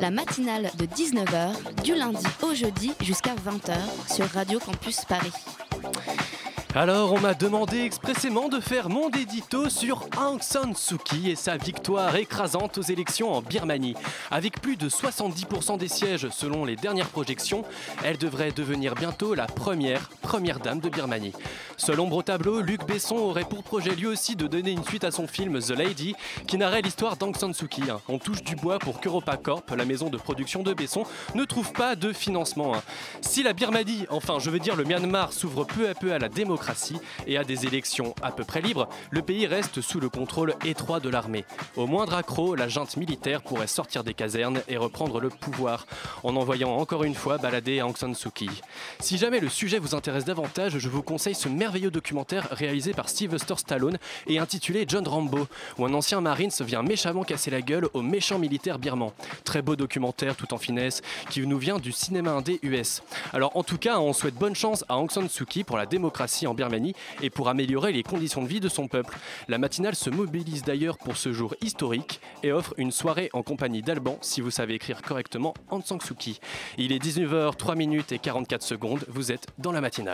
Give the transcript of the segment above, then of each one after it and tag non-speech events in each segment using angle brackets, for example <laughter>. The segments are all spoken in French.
La matinale de 19h, du lundi au jeudi jusqu'à 20h sur Radio Campus Paris. Alors, on m'a demandé expressément de faire mon édito sur Aung San Suu Kyi et sa victoire écrasante aux élections en Birmanie. Avec plus de 70% des sièges selon les dernières projections, elle devrait devenir bientôt la première, première dame de Birmanie. Seul ombre au tableau, Luc Besson aurait pour projet lui aussi de donner une suite à son film The Lady, qui narrait l'histoire d'Aung San Suu Kyi. On touche du bois pour qu'Europa Corp, la maison de production de Besson, ne trouve pas de financement. hein. Si la Birmanie, enfin je veux dire le Myanmar, s'ouvre peu à peu à la démocratie et à des élections à peu près libres, le pays reste sous le contrôle étroit de l'armée. Au moindre accroc, la junte militaire pourrait sortir des casernes et reprendre le pouvoir, en envoyant encore une fois balader Aung San Suu Kyi. Si jamais le sujet vous intéresse davantage, je vous conseille ce merveilleux documentaire réalisé par Sylvester Stallone et intitulé John Rambo, où un ancien Marines vient méchamment casser la gueule aux méchants militaires birmans. Très beau documentaire tout en finesse qui nous vient du cinéma indé US. Alors en tout cas, on souhaite bonne chance à Aung San Suu Kyi pour la démocratie en Birmanie et pour améliorer les conditions de vie de son peuple. La matinale se mobilise d'ailleurs pour ce jour historique et offre une soirée en compagnie d'Alban si vous savez écrire correctement Aung San Suu Kyi. Il est 19h 3 minutes et 44 secondes, vous êtes dans la matinale.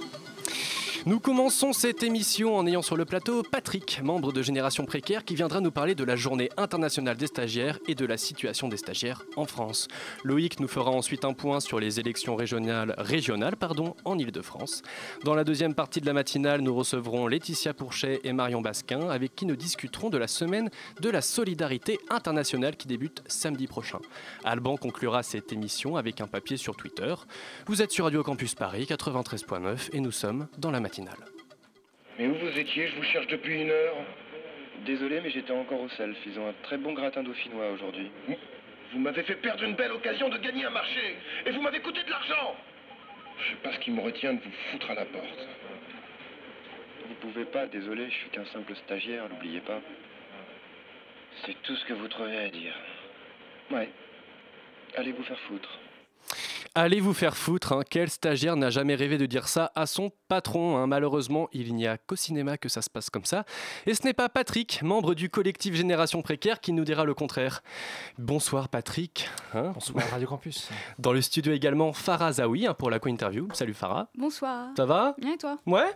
Nous commençons cette émission en ayant sur le plateau Patrick, membre de Génération Précaire, qui viendra nous parler de la journée internationale des stagiaires et de la situation des stagiaires en France. Loïc nous fera ensuite un point sur les élections régionales, régionales pardon, en Ile-de-France. Dans la deuxième partie de la matinale, nous recevrons Laetitia Pourchet et Marion Basquin, avec qui nous discuterons de la semaine de la solidarité internationale qui débute samedi prochain. Alban conclura cette émission avec un papier sur Twitter. Vous êtes sur Radio Campus Paris 93.9 et nous sommes dans la matinale. Mais où vous étiez Je vous cherche depuis une heure. Désolé, mais j'étais encore au self. Ils ont un très bon gratin dauphinois aujourd'hui. Vous m'avez fait perdre une belle occasion de gagner un marché. Et vous m'avez coûté de l'argent. Je sais pas ce qui me retient de vous foutre à la porte. Vous pouvez pas, désolé, je suis qu'un simple stagiaire, n'oubliez pas. C'est tout ce que vous trouvez à dire. Ouais. Allez vous faire foutre. Allez vous faire foutre, hein. quel stagiaire n'a jamais rêvé de dire ça à son patron hein? Malheureusement, il n'y a qu'au cinéma que ça se passe comme ça. Et ce n'est pas Patrick, membre du collectif Génération Précaire, qui nous dira le contraire. Bonsoir Patrick. hein? Bonsoir Radio Campus. Dans le studio également Farah Zawi hein, pour la co-interview. Salut Farah. Bonsoir. Ça va? Bien et toi? Ouais.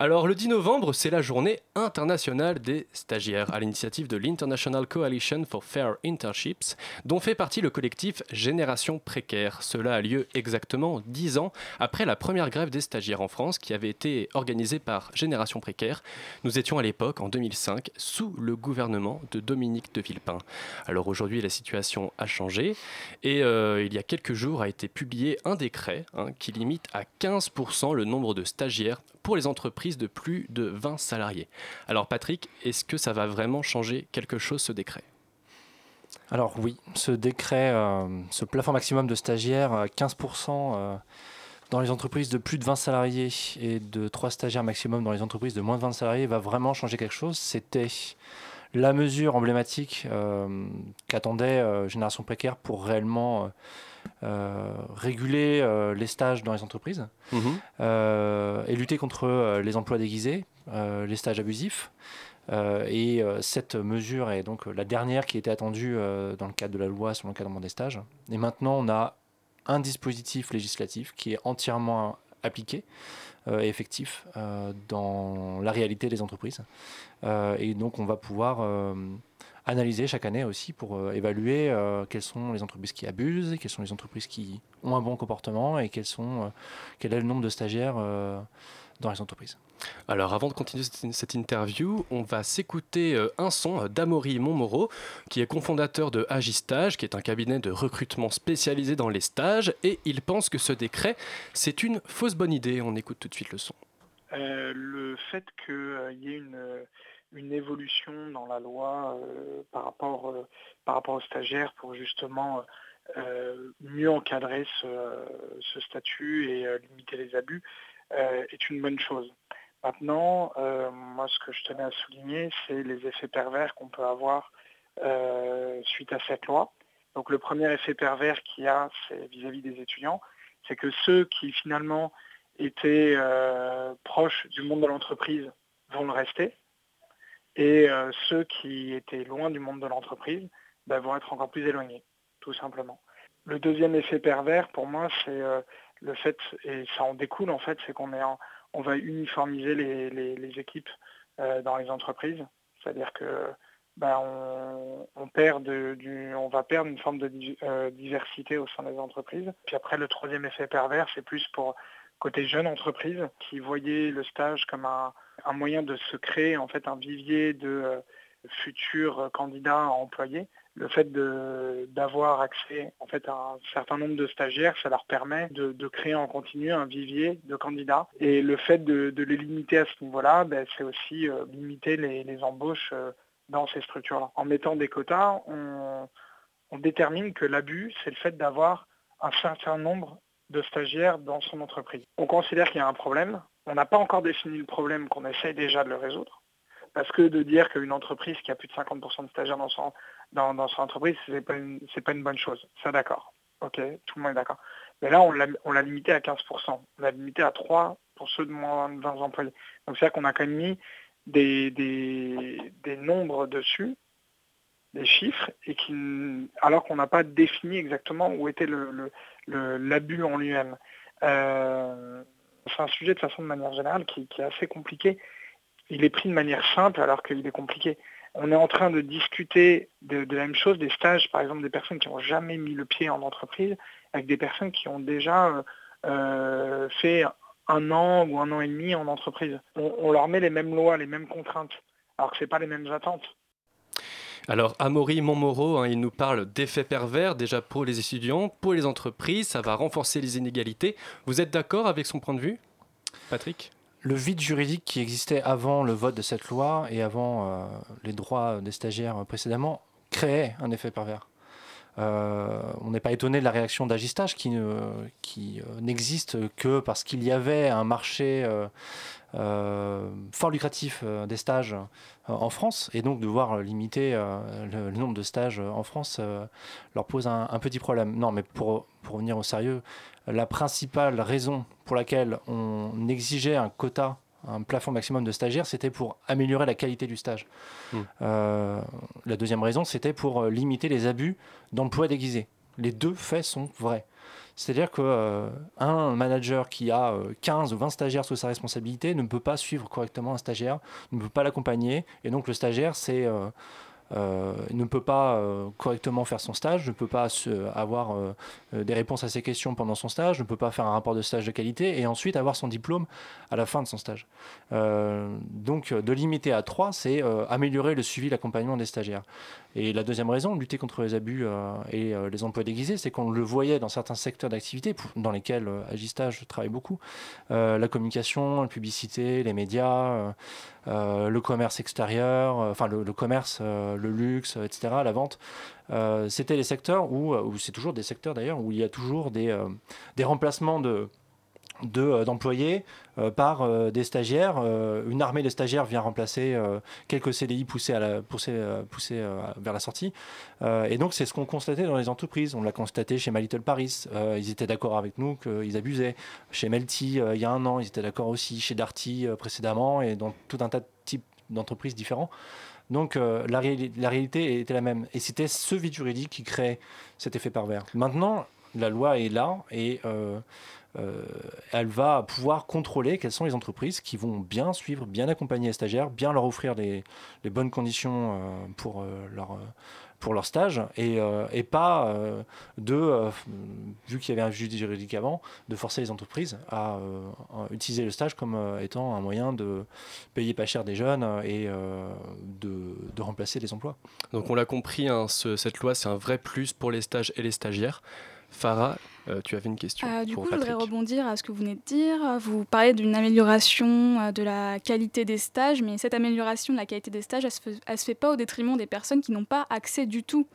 Alors le 10 novembre, c'est la journée internationale des stagiaires à l'initiative de l'International Coalition for Fair Internships, dont fait partie le collectif Génération Précaire. Cela a lieu exactement 10 ans après la première grève des stagiaires en France qui avait été organisée par Génération Précaire. Nous étions à l'époque, en 2005, sous le gouvernement de Dominique de Villepin. Alors aujourd'hui, la situation a changé et euh, il y a quelques jours a été publié un décret hein, qui limite à 15% le nombre de stagiaires pour les entreprises de plus de 20 salariés. Alors Patrick, est-ce que ça va vraiment changer quelque chose ce décret? Alors oui, ce décret, euh, ce plafond maximum de stagiaires, euh, 15% euh, dans les entreprises de plus de 20 salariés et de 3 stagiaires maximum dans les entreprises de moins de 20 salariés va vraiment changer quelque chose. C'était la mesure emblématique euh, qu'attendait euh, Génération Précaire pour réellement euh, euh, réguler euh, les stages dans les entreprises. euh, et lutter contre euh, les emplois déguisés, euh, les stages abusifs. Euh, et euh, cette mesure est donc la dernière qui était attendue euh, dans le cadre de la loi sur l'encadrement des stages. Et maintenant, on a un dispositif législatif qui est entièrement appliqué euh, et effectif euh, dans la réalité des entreprises. Euh, et donc, on va pouvoir euh, analyser chaque année aussi pour euh, évaluer euh, quelles sont les entreprises qui abusent, quelles sont les entreprises qui ont un bon comportement et euh, quel est le nombre de stagiaires euh, dans les entreprises. Alors avant de continuer cette, interview, on va s'écouter euh, un son euh, d'Amaury Montmoreau, qui est cofondateur de Agistage, qui est un cabinet de recrutement spécialisé dans les stages, et il pense que ce décret, c'est une fausse bonne idée. On écoute tout de suite le son. Euh, le fait qu'il y ait une, euh, une évolution dans la loi par, rapport, par rapport aux stagiaires pour justement mieux encadrer ce, statut et limiter les abus est une bonne chose. Maintenant, moi ce que je tenais à souligner, c'est les effets pervers qu'on peut avoir suite à cette loi. Donc le premier effet pervers qu'il y a, vis-à-vis des étudiants, c'est que ceux qui finalement étaient euh, proches du monde de l'entreprise vont le rester, et euh, ceux qui étaient loin du monde de l'entreprise ben, vont être encore plus éloignés, tout simplement. Le deuxième effet pervers, pour moi, c'est euh, le fait, et ça en découle en fait, c'est qu'on on va uniformiser les équipes dans les entreprises. C'est-à-dire que ben, on, perd on va perdre une forme de euh, diversité au sein des entreprises. Puis après, le troisième effet pervers, c'est plus pour côté jeune entreprise qui voyait le stage comme un, moyen de se créer en fait un vivier de euh, futurs candidats à employer. Le fait d'avoir accès en fait, à un certain nombre de stagiaires, ça leur permet de, créer en continu un vivier de candidats. Et le fait de, les limiter à ce niveau-là, ben, c'est aussi euh, limiter les, embauches dans ces structures-là. En mettant des quotas, on, détermine que l'abus, c'est le fait d'avoir un certain nombre de stagiaires dans son entreprise. On considère qu'il y a un problème. On n'a pas encore défini le problème qu'on essaye déjà de le résoudre. Parce que de dire qu'une entreprise qui a plus de 50% de stagiaires dans son, dans, son entreprise, ce n'est pas, une, pas une bonne chose. Ça, d'accord. Ok, tout le monde est d'accord. Mais là, on l'a limité à 15%. On l'a limité à 3 pour ceux de moins de 20 employés. Donc c'est-à-dire qu'on a quand même mis des, des, nombres dessus, des chiffres, et qui, alors qu'on n'a pas défini exactement où était l'abus le, en lui-même. Euh, c'est un sujet de façon de manière générale qui, est assez compliqué. Il est pris de manière simple alors qu'il est compliqué. On est en train de discuter de, la même chose, des stages, par exemple, des personnes qui n'ont jamais mis le pied en entreprise, avec des personnes qui ont déjà euh, fait un an ou un an et demi en entreprise. On, leur met les mêmes lois, les mêmes contraintes, alors que ce pas les mêmes attentes. Alors, Amaury Montmoreau, hein, il nous parle d'effets pervers déjà pour les étudiants, pour les entreprises, ça va renforcer les inégalités. Vous êtes d'accord avec son point de vue, Patrick? Le vide juridique qui existait avant le vote de cette loi et avant euh, les droits des stagiaires précédemment créait un effet pervers. Euh, on n'est pas étonné de la réaction d'Agistage qui, euh, n'existe que parce qu'il y avait un marché fort lucratif des stages en France et donc devoir limiter le, nombre de stages en France leur pose un, petit problème. Non, mais pour, pour revenir au sérieux, la principale raison pour laquelle on exigeait un quota un plafond maximum de stagiaires, c'était pour améliorer la qualité du stage. Hmm. Euh, la deuxième raison, c'était pour euh, limiter les abus d'emploi déguisé. Les deux faits sont vrais. C'est-à-dire qu'un euh, manager qui a 15 ou 20 stagiaires sous sa responsabilité ne peut pas suivre correctement un stagiaire, ne peut pas l'accompagner, et donc le stagiaire, c'est euh, ne peut pas euh, correctement faire son stage, ne peut pas avoir euh, des réponses à ses questions pendant son stage, ne peut pas faire un rapport de stage de qualité et ensuite avoir son diplôme à la fin de son stage. donc de limiter à 3, c'est améliorer le suivi, l'accompagnement des stagiaires. Et la deuxième raison, lutter contre les abus et les emplois déguisés, c'est qu'on le voyait dans certains secteurs d'activité dans lesquels Agistage travaille beaucoup, la communication, la publicité, les médias, le commerce extérieur, enfin le, commerce le luxe, etc., la vente. Euh, c'était les secteurs où, c'est toujours des secteurs d'ailleurs, où il y a toujours euh, des remplacements de d'employés par des stagiaires. une armée de stagiaires vient remplacer quelques CDI poussés, à la, poussés, poussés vers la sortie. et donc, c'est ce qu'on constatait dans les entreprises. On l'a constaté chez My Little Paris. ils étaient d'accord avec nous qu'ils abusaient. Chez Melty, il y a un an, ils étaient d'accord aussi. Chez Darty, précédemment, et dans tout un tas de types d'entreprises différents. Donc euh, la, réalité était la même. Et c'était ce vide juridique qui créait cet effet pervers. Maintenant, la loi est là et euh, euh, elle va pouvoir contrôler quelles sont les entreprises qui vont bien suivre, bien accompagner les stagiaires, bien leur offrir les, bonnes conditions pour leur pour leur stage et, euh, pas euh, de, euh, vu qu'il y avait un juge juridique avant, de forcer les entreprises à utiliser le stage comme étant un moyen de payer pas cher des jeunes et de, de, remplacer les emplois. Donc on l'a compris, hein, cette loi c'est un vrai plus pour les stages et les stagiaires. Farah, euh, tu avais une question. Euh, du pour coup, je voudrais Patrick. rebondir à ce que vous venez de dire. Vous parlez d'une amélioration euh, de la qualité des stages, mais cette amélioration de la qualité des stages, elle se fait, elle se fait pas au détriment des personnes qui n'ont pas accès du tout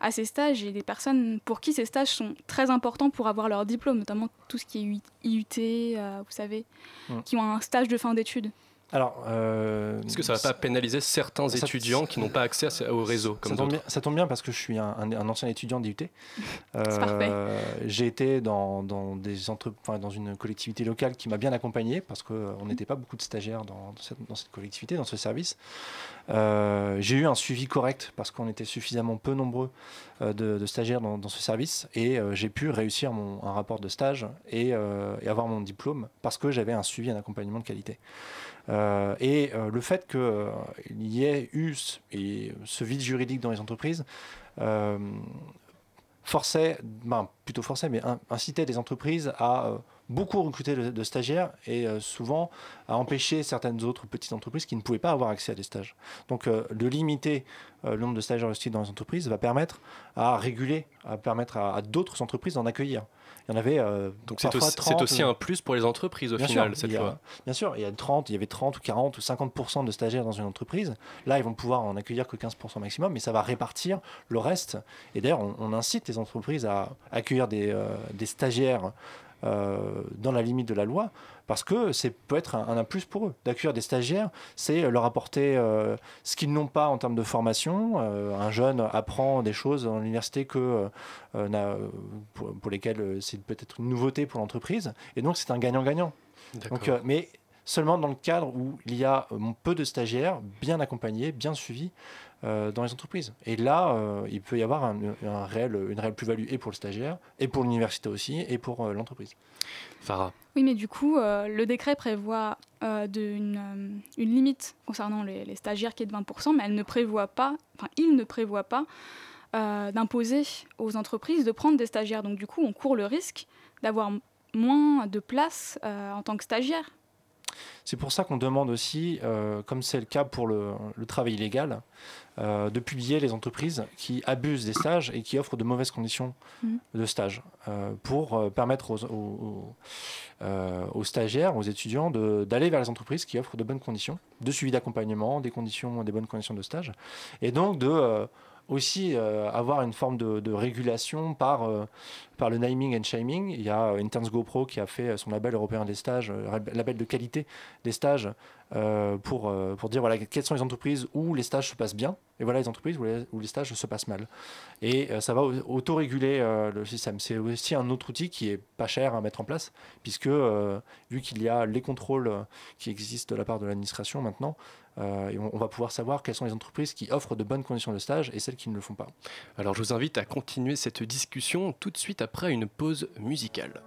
à ces stages et des personnes pour qui ces stages sont très importants pour avoir leur diplôme, notamment tout ce qui est IUT, euh, vous savez, Mm. qui ont un stage de fin d'études. Alors, euh, Est-ce que ça va pas pénaliser certains Ça- étudiants qui n'ont pas accès à au réseau ça tombe, bien, ça tombe bien parce que je suis un, un- un ancien étudiant d'IUT. parfait. J'ai été dans, dans des entre, enfin, dans une collectivité locale qui m'a bien accompagné parce qu'on n'était pas beaucoup de stagiaires dans, dans cette, dans cette collectivité, dans ce service. Euh, J'ai eu un suivi correct parce qu'on était suffisamment peu nombreux euh, de, de stagiaires dans, dans ce service et euh, j'ai pu réussir mon, un rapport de stage et, euh, et avoir mon diplôme parce que j'avais un suivi, un accompagnement de qualité. Euh, et euh, le fait qu'il y ait eu ce, vide juridique dans les entreprises euh, forçait, ben, plutôt forçait, mais in- incitait les entreprises à euh, beaucoup recruter de, de stagiaires et euh, souvent à empêcher certaines autres petites entreprises qui ne pouvaient pas avoir accès à des stages. Donc euh, de limiter euh, le nombre de stagiaires investis dans les entreprises va permettre à réguler, à permettre à, à d'autres entreprises d'en accueillir. Il y en avait euh, Donc c'est aussi, 30 c'est aussi un plus pour les entreprises au Bien final sûr, cette a- fois. Bien sûr, il y a 30, il y avait 30 ou 40 ou 50% de stagiaires dans une entreprise. Là, ils vont pouvoir en accueillir que 15% maximum, mais ça va répartir le reste. Et d'ailleurs, on, on incite les entreprises à accueillir des, des stagiaires dans la limite de la loi, parce que c'est peut être un, un plus pour eux. D'accueillir des stagiaires, c'est leur apporter euh, ce qu'ils n'ont pas en termes de formation. Euh, un jeune apprend des choses dans l'université que, euh, pour, pour lesquelles euh, c'est peut-être une nouveauté pour l'entreprise. Et donc, c'est un gagnant-gagnant. Donc, euh, mais seulement dans le cadre où il y a euh, peu de stagiaires, bien accompagnés, bien suivis euh, dans les entreprises. Et là, euh, il peut y avoir un, un réel, une réelle plus-value et pour le stagiaire, et pour l'université aussi, et pour euh, l'entreprise. Farah. Oui, mais du coup, euh, le décret prévoit euh, de- une, euh, une limite concernant les, les stagiaires qui est de 20%, mais elle ne prévoit pas, enfin, il ne prévoit pas euh, d'imposer aux entreprises de prendre des stagiaires. Donc, du coup, on court le risque d'avoir moins de place euh, en tant que stagiaire. C'est pour ça qu'on demande aussi, euh, comme c'est le cas pour le, le travail illégal, euh, de publier les entreprises qui abusent des stages et qui offrent de mauvaises conditions Mhm. de stage euh, pour permettre aux, aux- stagiaires, aux étudiants d'aller vers les entreprises qui offrent de bonnes conditions de suivi d'accompagnement, des conditions, des bonnes conditions de stage, et donc de aussi euh, avoir une forme de, régulation par, euh, par le naming and shaming. Il y a euh, Interns GoPro qui a fait son label européen des stages, label de qualité des stages, pour, dire voilà, quelles sont les entreprises où les stages se passent bien, et voilà les entreprises où les, où les stages se passent mal. Et ça va au- auto-réguler le système. C'est aussi un autre outil qui est pas cher à mettre en place, puisque vu qu'il y a les contrôles qui existent de la part de l'administration maintenant, euh, on va pouvoir savoir quelles sont les entreprises qui offrent de bonnes conditions de stage et celles qui ne le font pas. Alors je vous invite à continuer cette discussion tout de suite après une pause musicale.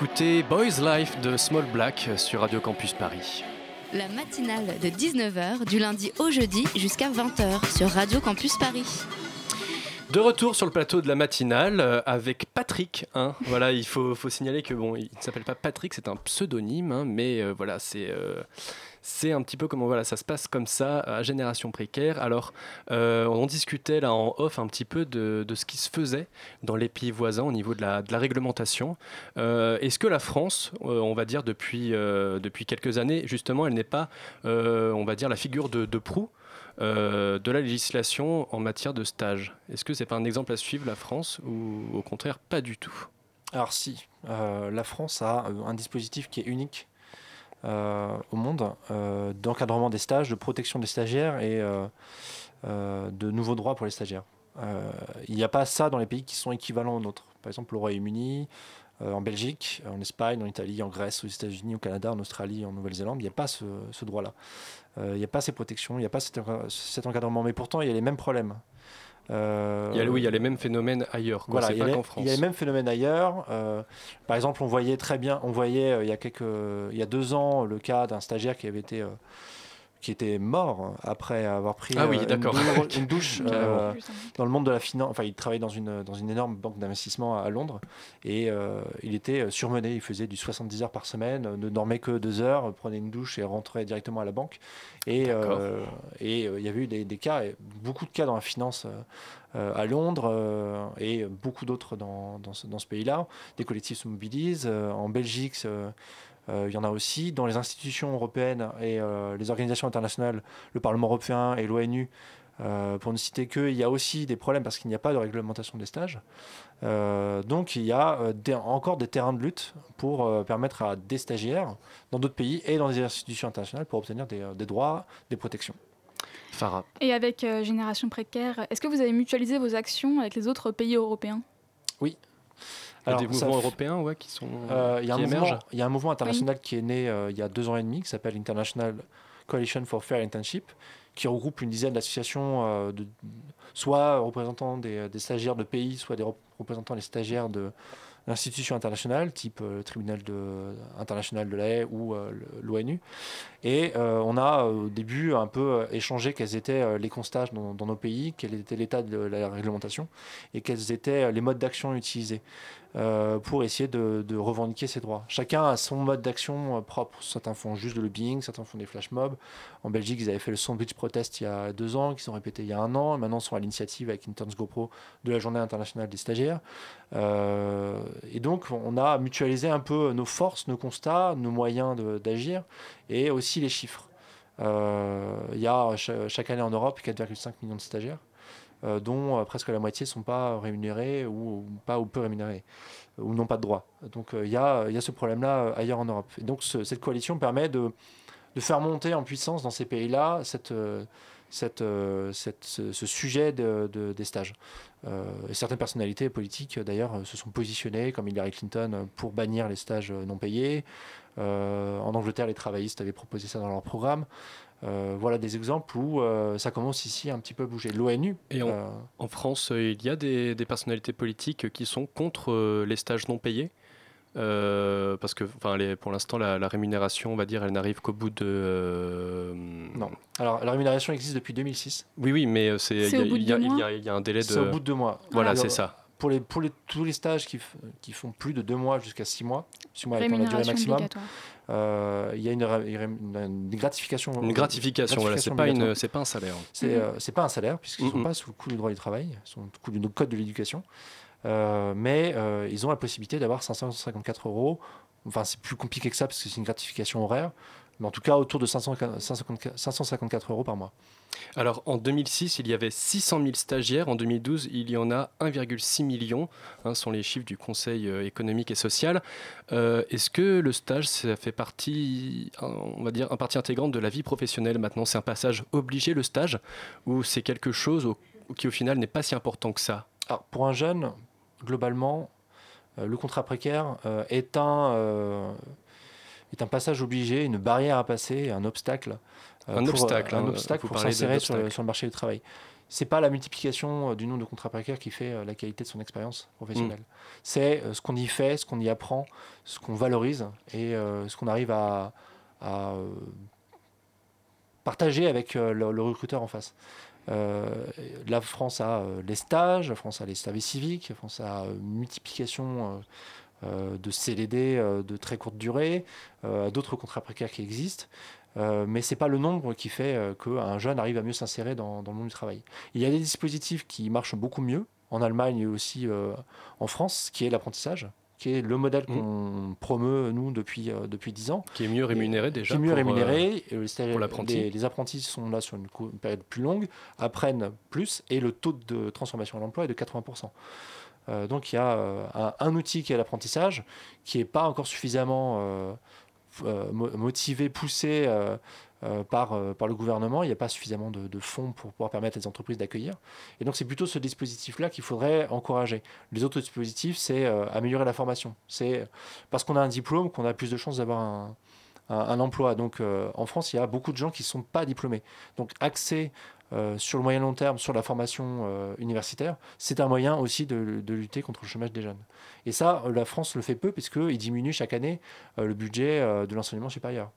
D'écouter Boys Life de Small Black sur Radio Campus Paris. La matinale de 19h du lundi au jeudi jusqu'à 20h sur Radio Campus Paris. De retour sur le plateau de la matinale euh, avec Patrick. hein. <laughs> Voilà, il faut, faut signaler que bon, il ne s'appelle pas Patrick, c'est un pseudonyme, hein, mais euh, voilà, c'est euh, c'est un petit peu comment voilà, ça se passe comme ça à Génération Précaire. Alors, euh, on discutait là en off un petit peu de, de ce qui se faisait dans les pays voisins au niveau de la, de la réglementation. Euh, Est-ce que la France, euh, on va dire depuis, euh, depuis quelques années, justement, elle n'est pas, on va dire, la figure de, de proue de la législation en matière de stage? Est-ce que c'est pas un exemple à suivre, la France, ou au contraire, pas du tout? Alors si, la France a un dispositif qui est unique au monde euh, d'encadrement des stages, de protection des stagiaires et euh, euh, de nouveaux droits pour les stagiaires. Euh, il n'y a pas ça dans les pays qui sont équivalents aux nôtres. Par exemple, au Royaume-Uni, euh, en Belgique, en Espagne, en Italie, en Grèce, aux États-Unis, au Canada, en Australie, en Nouvelle-Zélande, il n'y a pas ce, ce droit-là. Euh, il n'y a pas ces protections, il n'y a pas cet encadrement. Mais pourtant, il y a les mêmes problèmes. Euh, il y a, Oui, il y a les mêmes phénomènes ailleurs. quoi. voilà, il y, a pas les, France. il y a les mêmes phénomènes ailleurs. Euh, par exemple, on voyait très bien, on voyait euh, il y a quelques, il y a deux ans le cas d'un stagiaire qui avait été, qui était mort après avoir pris Ah oui, euh, une, d'accord. dou- <laughs> une douche euh, dans le monde de la finance. Enfin, il travaillait dans une dans une énorme banque d'investissement à, à Londres et euh, il était surmené. Il faisait du 70 heures par semaine, ne dormait que deux heures, prenait une douche et rentrait directement à la banque. Et euh, euh, il y avait eu des, des cas, et beaucoup de cas dans la finance. à Londres euh, et beaucoup d'autres dans, dans ce, dans ce pays-là. Des collectifs se mobilisent. Euh, en Belgique, il y en a aussi. Dans les institutions européennes et euh, les organisations internationales, le Parlement européen et l'ONU, euh, pour ne citer que, il y a aussi des problèmes parce qu'il n'y a pas de réglementation des stages. Euh, donc il y a euh, des- encore des terrains de lutte pour euh, permettre à des stagiaires dans d'autres pays et dans des institutions internationales pour obtenir des, euh, des droits, des protections. Farah. Et avec euh, Génération Précaire, est-ce que vous avez mutualisé vos actions avec les autres pays européens? Il y a Alors, des mouvements f- européens ouais, qui sont Euh, Il y, a un qui mouvement- émergent. il y a un mouvement international qui est né euh, il y a deux ans et demi qui s'appelle International Coalition for Fair Internship, qui regroupe une dizaine d'associations, euh, de, soit représentant des, des stagiaires de pays, soit des rep- représentant les stagiaires de d'institutions internationales, type euh, le tribunal de, international de la Haye ou euh, l'ONU. Et euh, on a euh, au début un peu euh, échangé quels étaient les constats dans, nos pays, quel était l'état de la réglementation et quels étaient les modes d'action utilisés pour essayer de, revendiquer ses droits. Chacun a son mode d'action propre. Certains font juste de lobbying, certains font des flash mobs. En Belgique, ils avaient fait le Sandwich Protest il y a deux ans, qui sont répétés il y a un an, et maintenant sont à l'initiative avec Interns GoPro de la Journée internationale des stagiaires. Et donc, on a mutualisé un peu nos forces, nos constats, nos moyens d'agir, et aussi les chiffres. Euh, il y a cha- chaque année en Europe 4,5 millions de stagiaires, euh, dont euh, presque la moitié ne sont pas rémunérés ou, pas ou peu rémunérés, ou n'ont pas de droit. Donc il y, y a ce problème-là ailleurs en Europe. Et donc ce- cette coalition permet de, de faire monter en puissance dans ces pays-là cette, cette, euh, cette- ce, ce sujet de- de- des stages. Euh, et certaines personnalités politiques, d'ailleurs, se sont positionnées, comme Hillary Clinton, pour bannir les stages non payés. Euh, en Angleterre, les travaillistes avaient proposé ça dans leur programme. Euh, voilà des exemples où euh, ça commence ici un petit peu à bouger. L'ONU. Et en, euh, en France, il y a des, des personnalités politiques qui sont contre les stages non payés? Euh, parce que enfin, les- pour l'instant, la, la rémunération, on va dire, elle n'arrive qu'au bout de. euh, Non. Alors, la rémunération existe depuis 2006. Oui, oui, mais euh, c'est il y, a- y y un délai de. C'est au bout de deux mois. Voilà, c'est ça. Pour, les, pour les, tous les stages qui, f- qui font plus de deux mois jusqu'à six mois, six mois étant la durée Rémunération maximum, obligatoire. euh, il y a une, ré- une, une gratification. Une gratification, voilà, c'est pas une, pas un salaire. C'est euh, pas un salaire, puisqu'ils ne sont pas sous le coup du droit du travail, ils sont sous le coup du code de l'éducation. Euh, mais euh, ils ont la possibilité d'avoir 554 euros. Enfin, c'est plus compliqué que ça, parce que c'est une gratification horaire. Mais en tout cas, autour de 500 554 554 euros par mois. Alors en 2006, il y avait 600 000 stagiaires. En 2012, il y en a 1,6 million. Hein, ce sont les chiffres du Conseil euh, économique et social. Euh, Est-ce que le stage, ça fait partie, on va dire, un partie intégrante de la vie professionnelle maintenant? C'est un passage obligé le stage ou c'est quelque chose au- qui au final n'est pas si important que ça? Alors, pour un jeune, globalement, euh, le contrat précaire euh, est un, euh, est un passage obligé, une barrière à passer, un obstacle. Un pour, obstacle, un hein, obstacle pour s'insérer sur, le- d'obstacle. sur le marché du travail. C'est pas la multiplication du nombre de contrats précaires qui fait la qualité de son expérience professionnelle. C'est euh, ce qu'on y fait, ce qu'on y apprend, ce qu'on valorise et ce qu'on arrive à, à, partager avec le, le recruteur en face. Euh, la France a euh, les stages, la France a les services civiques, la France a euh, multiplication euh, euh, de CDD euh, de très courte durée, euh, d'autres contrats précaires qui existent. Euh, mais ce n'est pas le nombre qui fait euh, qu'un jeune arrive à mieux s'insérer dans, le monde du travail. Il y a des dispositifs qui marchent beaucoup mieux, en Allemagne et aussi euh, en France, qui est l'apprentissage, qui est le modèle qu'on promeut, nous, depuis, euh, depuis 10 ans. Qui est mieux rémunéré déjà Qui est mieux pour, euh, rémunéré. stagiaires- pour l'apprenti. les- les apprentis sont là sur une, période plus longue, apprennent plus, et le taux de transformation à l'emploi est de 80%. Euh, donc il y a euh, un, un outil qui est l'apprentissage, qui n'est pas encore suffisamment euh, euh, motivé, poussé euh, euh, par, le gouvernement. Il n'y a pas suffisamment de, fonds pour pouvoir permettre à les entreprises d'accueillir. Et donc c'est plutôt ce dispositif-là qu'il faudrait encourager. Les autres dispositifs, c'est euh, améliorer la formation. C'est parce qu'on a un diplôme qu'on a plus de chances d'avoir un, emploi. Donc en France, il y a beaucoup de gens qui ne sont pas diplômés. Donc accès sur le moyen long terme sur la formation universitaire, c'est un moyen aussi de, lutter contre le chômage des jeunes. Et ça, la France le fait peu puisqu'il diminue chaque année le budget de l'enseignement supérieur.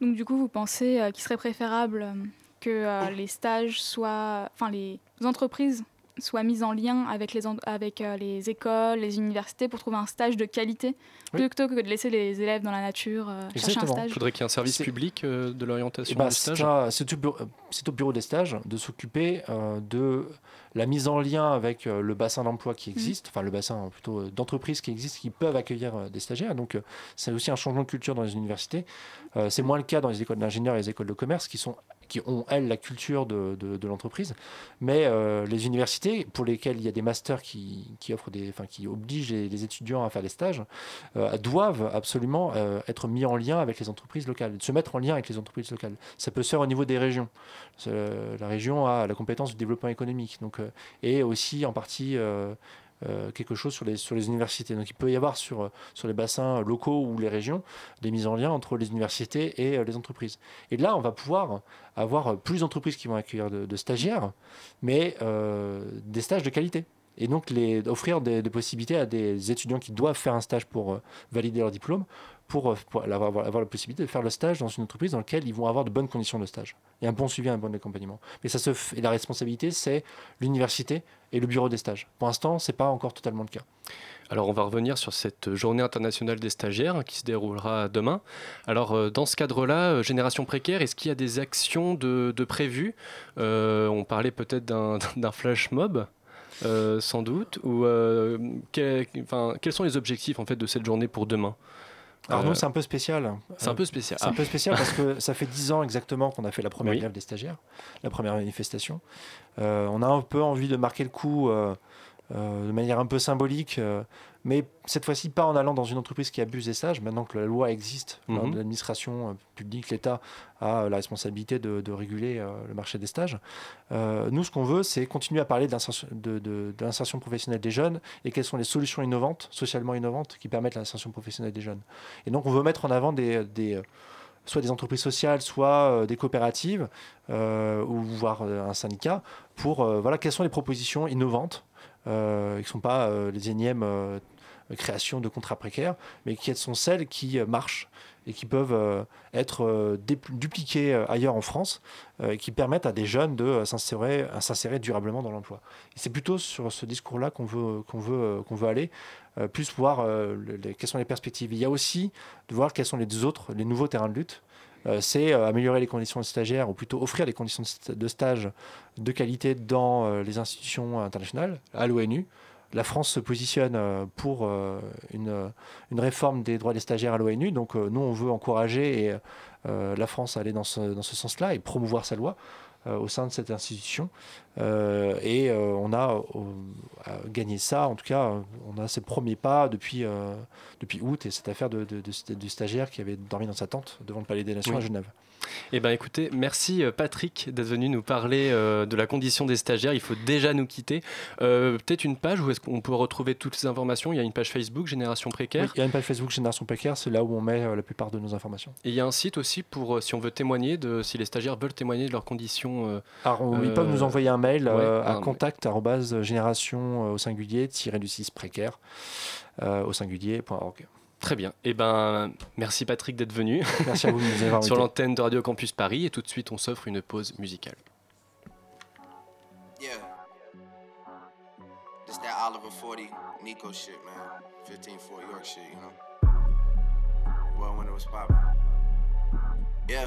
Donc du coup, vous pensez euh, qu'il serait préférable euh, que euh, les stages soient, enfin les entreprises soient mises en lien avec les en- avec euh, les écoles, les universités pour trouver un stage de qualité Oui. plutôt que de laisser les élèves dans la nature euh, chercher un Exactement. stage. Il faudrait qu'il y ait un service public euh, de Eh l'orientation ben, du c'est stage. un- c'est au, bureau- c'est au bureau des stages de s'occuper euh, de la mise en lien avec euh, le bassin d'emploi qui existe, enfin le bassin plutôt euh, d'entreprises qui existent, qui peuvent accueillir euh, des stagiaires. Donc euh, c'est aussi un changement de culture dans les universités. Euh, c'est moins le cas dans les écoles d'ingénieurs et les écoles de commerce qui sont qui ont, elles, la culture de, de- l'entreprise. Mais euh, les universités, pour lesquelles il y a des masters qui, qui offrent des, enfin, qui obligent les, étudiants à faire des stages, euh, doivent absolument euh, être mis en lien avec les entreprises locales, se mettre en lien avec les entreprises locales. Ça peut se faire au niveau des régions. La région a la compétence du développement économique, donc, et aussi en partie euh, quelque chose sur les, universités. Donc il peut y avoir sur, euh, sur les bassins locaux ou les régions des mises en lien entre les universités et euh, les entreprises. Et là, on va pouvoir avoir plus d'entreprises qui vont accueillir de, stagiaires, mais des stages de qualité. Et donc les, offrir des, possibilités à des étudiants qui doivent faire un stage pour valider leur diplôme, pour, euh, avoir, la possibilité de faire le stage dans une entreprise dans laquelle ils vont avoir de bonnes conditions de stage. Et un bon suivi, un bon accompagnement. Mais ça se et la responsabilité, c'est l'université et le bureau des stages. Pour l'instant, c'est pas encore totalement le cas. Alors on va revenir sur cette journée internationale des stagiaires hein, qui se déroulera demain. Alors euh, dans ce cadre-là, euh, Génération Précaire, est-ce qu'il y a des actions de, de prévues? On parlait peut-être d'un <laughs> flash mob. sans doute, ou enfin, quels sont les objectifs en fait de cette journée pour demain? Alors Euh, nous, c'est un peu spécial. c'est un peu spécial. C'est un Ah. peu spécial parce que <laughs> ça fait 10 ans exactement qu'on a fait la première Oui. grève des stagiaires, la première manifestation. Euh, on a un peu envie de marquer le coup euh, de manière un peu symbolique, mais cette fois-ci pas en allant dans une entreprise qui abuse des stages, maintenant que la loi existe, Mhm. l'administration euh, publique, l'État a la responsabilité de, de réguler euh, le marché des stages. Euh, nous, ce qu'on veut, c'est continuer à parler de l'insertion- de- professionnelle des jeunes et quelles sont les solutions innovantes, socialement innovantes, qui permettent l'insertion professionnelle des jeunes. Et donc, on veut mettre en avant des, des, soit des entreprises sociales, soit des coopératives, ou voire un syndicat, pour voilà, quelles sont les propositions innovantes, euh, qui ne sont pas euh, les énièmes euh, créations de contrats précaires, mais qui sont celles qui euh, marchent et qui peuvent euh, être euh, dupliquées ailleurs en France, et qui permettent à des jeunes de s'insérer durablement dans l'emploi. C'est plutôt sur ce discours-là qu'on veut, qu'on veut, qu'on veut aller, plus voir le- les- quelles sont les perspectives. Il y a aussi de voir quels sont les autres, les nouveaux terrains de lutte. C'est améliorer les conditions de stagiaires, ou plutôt offrir des conditions de, sta- de stage de qualité dans les institutions internationales, à l'ONU. La France se positionne euh, pour euh, une, une réforme des droits des stagiaires à l'ONU. Donc euh, nous, on veut encourager euh, la France à aller dans ce, sens-là et promouvoir sa loi. euh, au sein de cette institution. Euh, et euh, on a gagné ça, en tout cas, on a ses premiers pas depuis, euh, depuis août et cette affaire de, de- de- du stagiaire qui avait dormi dans sa tente devant le Palais des Nations Oui. à Genève. Eh ben écoutez, merci Patrick d'être venu nous parler euh, de la condition des stagiaires. Il faut déjà nous quitter. Euh, Peut-être une page où est-ce qu'on peut retrouver toutes ces informations? Il y a une page Facebook Génération Précaire. Oui, il y a une page Facebook Génération Précaire, c'est là où on met euh, la plupart de nos informations. Et il y a un site aussi pour si on veut témoigner de si les stagiaires veulent témoigner de leurs conditions. Alors, on- ils peuvent nous envoyer un mail euh, ouais, à un- contact arobase génération euh, au singulier tiré du 6 précaire euh, au singulier.org. Très bien. Eh ben, merci Patrick d'être venu. Merci à vous de nous avoir <laughs> Sur l'antenne de Radio Campus Paris. Et tout de suite, on s'offre une pause musicale. Yeah. This that Oliver 40 Nico shit, man. 15 Fort York shit, you know? Boy, when it was poppin'. Yeah.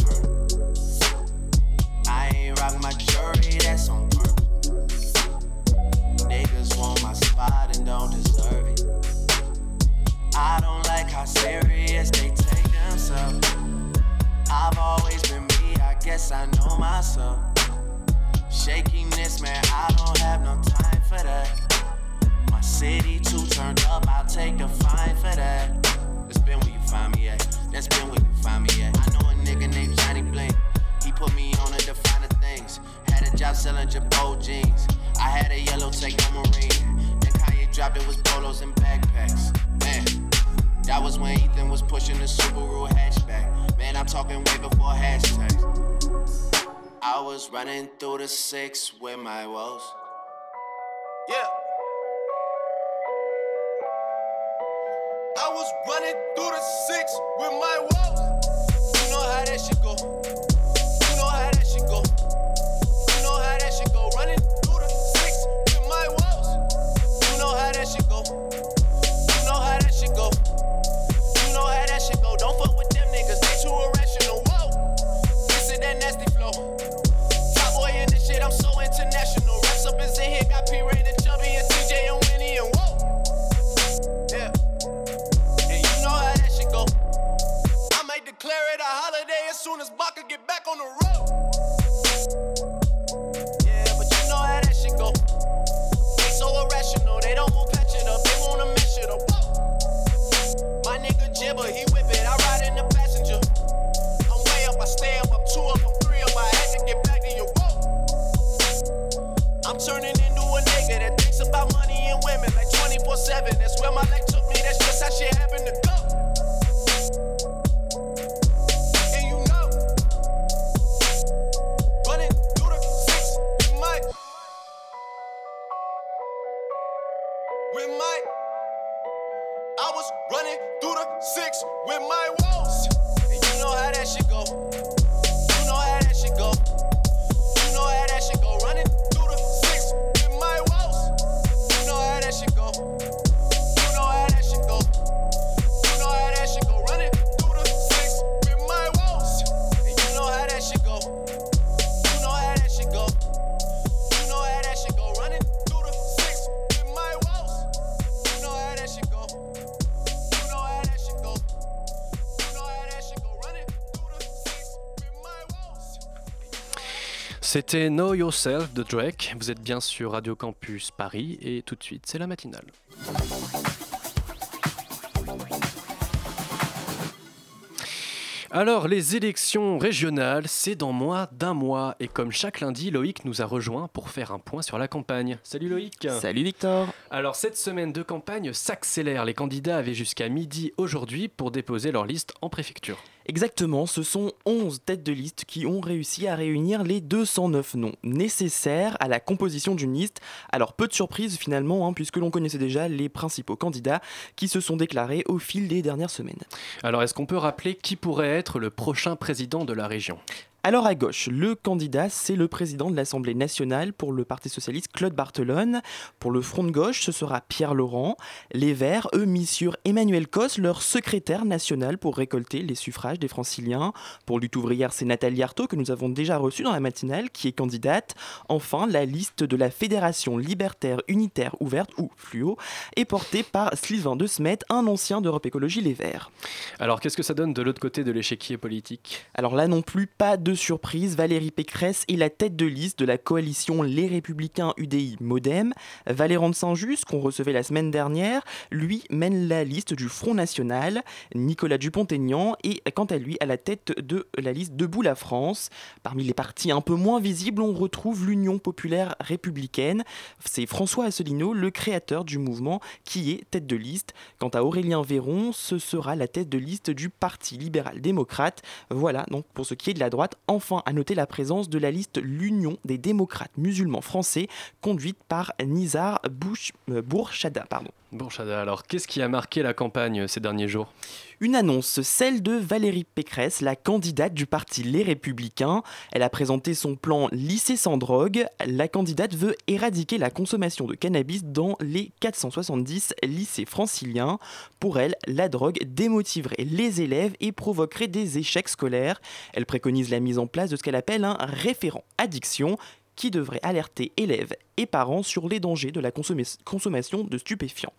rock that's on purpose. Niggas want my spot and don't deserve it. I don't like how serious they take themselves. I've always been me, I guess I know myself. Shakiness, man, I don't have no time for that. My city too turned up, I'll take the fine for that. That's been where you find me at. That's been where you find me at. I know a nigga named Johnny Blink. He put me on the things. Had a job selling Jabot jeans. I had a yellow Techno Marine. Then Kanye dropped it was polos and backpacks. Man, that was when Ethan was pushing the Subaru hatchback. Man, I'm talking way before hashtags. I was running through the six with my woes. Yeah. I was running through the six with my woes. You know how that shit go. C'était Know Yourself de Drake. Vous êtes bien sur Radio Campus Paris et tout de suite, c'est la matinale. Alors, les élections régionales, c'est dans moins d'un mois. Et comme chaque lundi, Loïc nous a rejoint pour faire un point sur la campagne. Salut Loïc Salut Victor Alors, cette semaine de campagne s'accélère. Les candidats avaient jusqu'à midi aujourd'hui pour déposer leur liste en préfecture. Exactement, ce sont 11 têtes de liste qui ont réussi à réunir les 209 noms nécessaires à la composition d'une liste. Alors peu de surprises finalement, hein, puisque l'on connaissait déjà les principaux candidats qui se sont déclarés au fil des dernières semaines. Alors, est-ce qu'on peut rappeler qui pourrait être le prochain président de la région? Alors à gauche, le candidat, c'est le président de l'Assemblée nationale pour le Parti socialiste, Claude Barthelone. Pour le front de gauche, ce sera Pierre Laurent. Les Verts, eux, mis sur Emmanuel Cos, leur secrétaire national pour récolter les suffrages des franciliens. Pour lutte ouvrière, c'est Nathalie Arthaud que nous avons déjà reçue dans la matinale, qui est candidate. Enfin, la liste de la Fédération libertaire unitaire ouverte, ou FLUO, est portée par Sylvain de Smet, un ancien d'Europe Écologie Les Verts. Alors qu'est-ce que ça donne de l'autre côté de l'échiquier politique? Alors là non plus, pas de surprise, Valérie Pécresse est la tête de liste de la coalition Les Républicains UDI Modem. Valéran de Saint-Just, qu'on recevait la semaine dernière, lui mène la liste du Front National. Nicolas Dupont-Aignan est quant à lui à la tête de la liste Debout la France. Parmi les partis un peu moins visibles, on retrouve l'Union populaire républicaine. C'est François Asselineau, le créateur du mouvement, qui est tête de liste. Quant à Aurélien Véron, ce sera la tête de liste du Parti libéral-démocrate. Voilà donc pour ce qui est de la droite. Enfin, à noter la présence de la liste L'Union des démocrates musulmans français, conduite par Nizar euh, Bourchada. Bourchada, alors qu'est-ce qui a marqué la campagne ces derniers jours? Une annonce, celle de Valérie Pécresse, la candidate du parti Les Républicains. Elle a présenté son plan Lycée sans drogue. La candidate veut éradiquer la consommation de cannabis dans les 470 lycées franciliens. Pour elle, la drogue démotiverait les élèves et provoquerait des échecs scolaires. Elle préconise la mise en place de ce qu'elle appelle un référent addiction qui devrait alerter élèves et parents sur les dangers de la consomma- consommation de stupéfiants.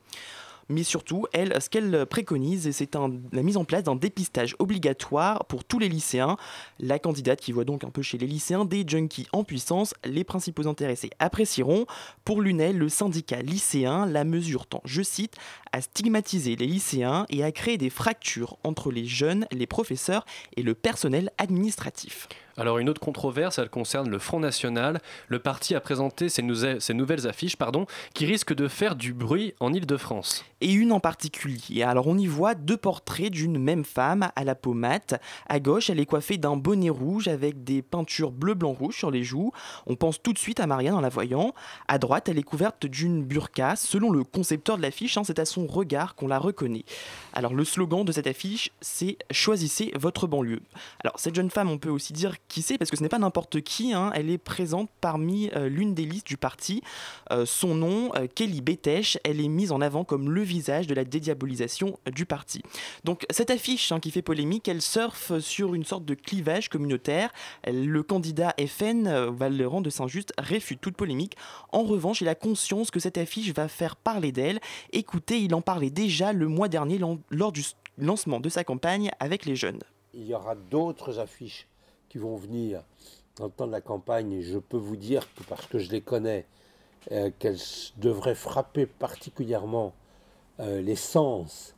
Mais surtout, ce qu'elle préconise, c'est la mise en place d'un dépistage obligatoire pour tous les lycéens. La candidate qui voit donc un peu chez les lycéens des junkies en puissance, les principaux intéressés apprécieront. Pour l'UNEL, le syndicat lycéen, la mesure tend, je cite, à stigmatiser les lycéens et à créer des fractures entre les jeunes, les professeurs et le personnel administratif. Alors une autre controverse, elle concerne le Front National. Le parti a présenté ses, nou- ses nouvelles affiches pardon, qui risquent de faire du bruit en Ile-de-France. et une en particulier. Alors on y voit deux portraits d'une même femme à la peau mate. À gauche, elle est coiffée d'un bonnet rouge avec des peintures bleu blanc rouge sur les joues. On pense tout de suite à Marianne en la voyant. À droite, elle est couverte d'une burqa. Selon le concepteur de l'affiche, hein, c'est à son regard qu'on la reconnaît. Alors le slogan de cette affiche, c'est choisissez votre banlieue. Alors cette jeune femme, on peut aussi dire qui c'est parce que ce n'est pas n'importe qui. hein. Elle est présente parmi euh, l'une des listes du parti. Euh, son nom, euh, Kelly Betech, elle est mise en avant comme le visage de la dédiabolisation du parti. Donc cette affiche hein, qui fait polémique, elle surfe sur une sorte de clivage communautaire. Le candidat FN, Valéran de Saint-Just, réfute toute polémique. En revanche, il a conscience que cette affiche va faire parler d'elle. Écoutez, il en parlait déjà le mois dernier lors du lancement de sa campagne avec les jeunes. Il y aura d'autres affiches vont venir dans le temps de la campagne et je peux vous dire que parce que je les connais, euh, qu'elles devraient frapper particulièrement euh, les sens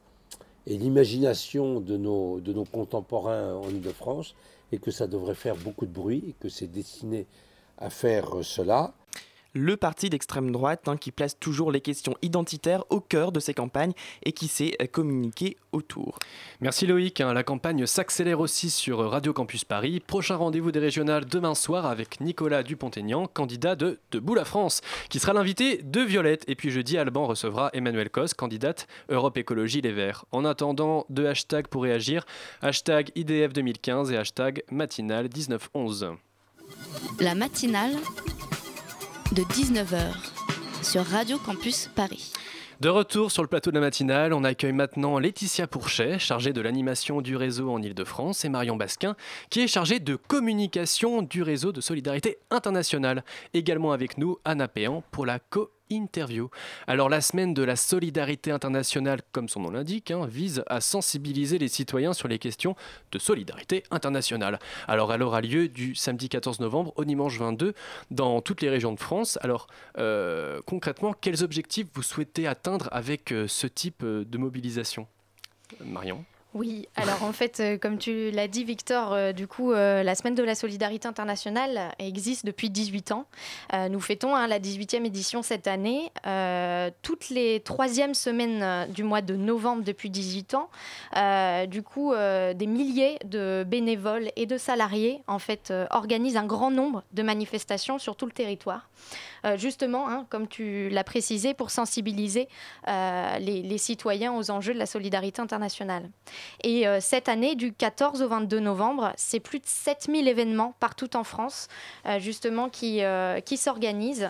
et l'imagination de nos, de nos contemporains en Ile-de-France et que ça devrait faire beaucoup de bruit et que c'est destiné à faire euh, cela. Le parti d'extrême droite hein, qui place toujours les questions identitaires au cœur de ses campagnes et qui sait euh, communiquer autour. Merci Loïc, hein, la campagne s'accélère aussi sur Radio Campus Paris. Prochain rendez-vous des régionales demain soir avec Nicolas Dupont-Aignan, candidat de Debout la France, qui sera l'invité de Violette. Et puis jeudi, Alban recevra Emmanuel Cos, candidate Europe Écologie Les Verts. En attendant, deux hashtags pour réagir, hashtag IDF 2015 et hashtag matinale 1911. La matinale de 19h sur Radio Campus Paris. De retour sur le plateau de la matinale, on accueille maintenant Laetitia Pourchet, chargée de l'animation du réseau en Ile-de-France, et Marion Basquin, qui est chargée de communication du réseau de solidarité internationale. Également avec nous, Anna Péan pour la co-interview. Alors la semaine de la solidarité internationale, comme son nom l'indique, hein, vise à sensibiliser les citoyens sur les questions de solidarité internationale. Alors elle aura lieu du samedi 14 novembre au dimanche 22 dans toutes les régions de France. Alors euh, concrètement, quels objectifs vous souhaitez atteindre avec euh, ce type euh, de mobilisation? Marion? Oui, alors en fait, euh, comme tu l'as dit, Victor, euh, du coup, euh, la semaine de la solidarité internationale existe depuis 18 ans. Nous fêtons hein, la 18e édition cette année. Toutes les troisièmes semaines du mois de novembre depuis 18 ans, du coup, des milliers de bénévoles et de salariés, en fait, organisent un grand nombre de manifestations sur tout le territoire. Euh, justement, hein, comme tu l'as précisé, pour sensibiliser euh, les, citoyens aux enjeux de la solidarité internationale. Et euh, cette année, du 14 au 22 novembre, c'est plus de 7000 événements partout en France, justement, qui, s'organisent.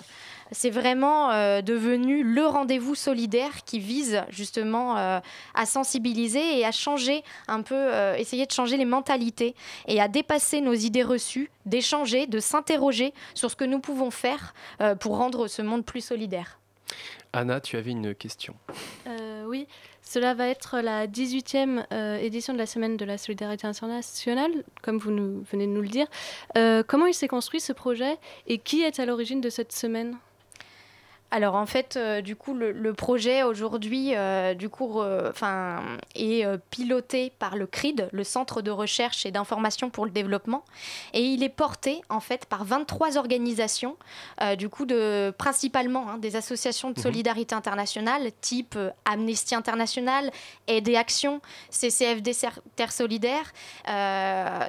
C'est vraiment devenu le rendez-vous solidaire qui vise justement à sensibiliser et à changer un peu, essayer de changer les mentalités et à dépasser nos idées reçues, d'échanger, de s'interroger sur ce que nous pouvons faire euh, pour rendre ce monde plus solidaire. Anna, tu avais une question. Euh, oui, cela va être la 18e euh, édition de la Semaine de la Solidarité internationale, comme vous nous, venez de nous le dire. Euh, comment il s'est construit ce projet et qui est à l'origine de cette semaine? Alors en fait, euh, du coup, le, le projet aujourd'hui, euh, du coup, enfin, est euh, piloté par le CRID, le Centre de recherche et d'information pour le développement, et il est porté en fait par 23 organisations, du coup, de principalement hein, des associations de Mhm. solidarité internationale, type Amnesty International, Aide et Action, CCFD Terre Solidaire.